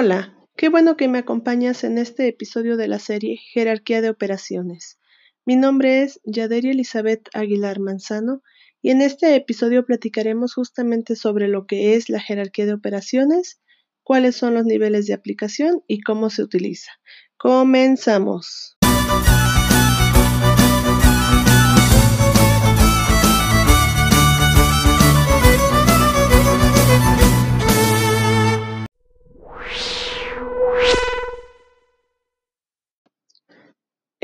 Hola, qué bueno que me acompañas en este episodio de la serie Jerarquía de Operaciones. Mi nombre es Yaderi Elizabeth Aguilar Manzano y en este episodio platicaremos justamente sobre lo que es la jerarquía de operaciones, cuáles son los niveles de aplicación y cómo se utiliza. Comenzamos.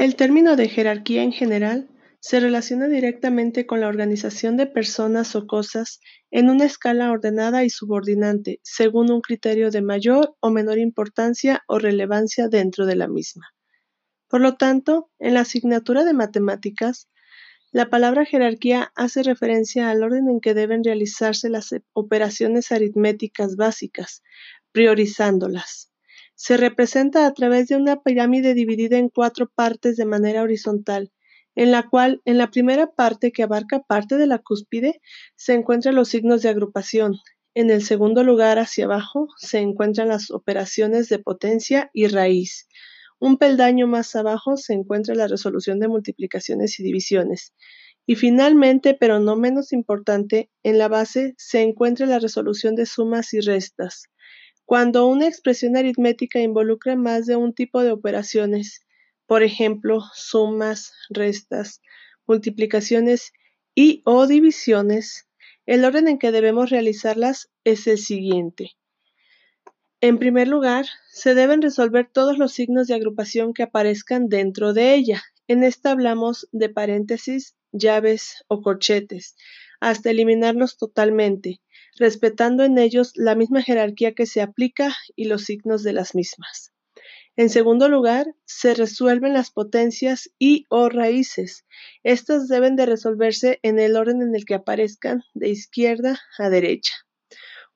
El término de jerarquía en general se relaciona directamente con la organización de personas o cosas en una escala ordenada y subordinante, según un criterio de mayor o menor importancia o relevancia dentro de la misma. Por lo tanto, en la asignatura de matemáticas, la palabra jerarquía hace referencia al orden en que deben realizarse las operaciones aritméticas básicas, priorizándolas se representa a través de una pirámide dividida en cuatro partes de manera horizontal, en la cual en la primera parte que abarca parte de la cúspide se encuentran los signos de agrupación. En el segundo lugar hacia abajo se encuentran las operaciones de potencia y raíz. Un peldaño más abajo se encuentra la resolución de multiplicaciones y divisiones. Y finalmente, pero no menos importante, en la base se encuentra la resolución de sumas y restas. Cuando una expresión aritmética involucra más de un tipo de operaciones, por ejemplo, sumas, restas, multiplicaciones y o divisiones, el orden en que debemos realizarlas es el siguiente. En primer lugar, se deben resolver todos los signos de agrupación que aparezcan dentro de ella. En esta hablamos de paréntesis, llaves o corchetes, hasta eliminarlos totalmente respetando en ellos la misma jerarquía que se aplica y los signos de las mismas. En segundo lugar, se resuelven las potencias y o raíces. Estas deben de resolverse en el orden en el que aparezcan de izquierda a derecha.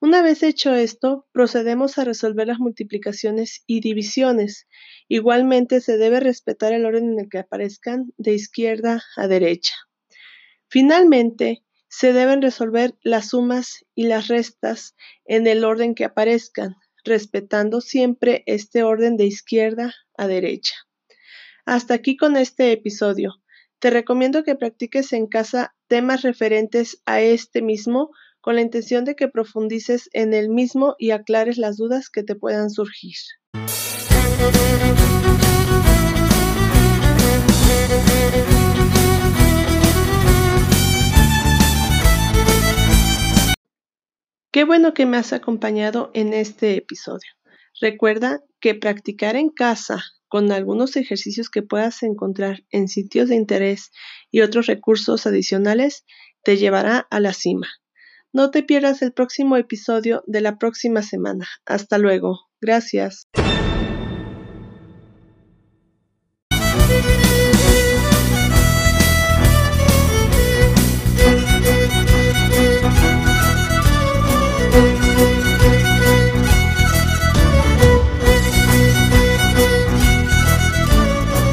Una vez hecho esto, procedemos a resolver las multiplicaciones y divisiones. Igualmente se debe respetar el orden en el que aparezcan de izquierda a derecha. Finalmente, se deben resolver las sumas y las restas en el orden que aparezcan, respetando siempre este orden de izquierda a derecha. Hasta aquí con este episodio. Te recomiendo que practiques en casa temas referentes a este mismo con la intención de que profundices en el mismo y aclares las dudas que te puedan surgir. Qué bueno que me has acompañado en este episodio. Recuerda que practicar en casa con algunos ejercicios que puedas encontrar en sitios de interés y otros recursos adicionales te llevará a la cima. No te pierdas el próximo episodio de la próxima semana. Hasta luego. Gracias.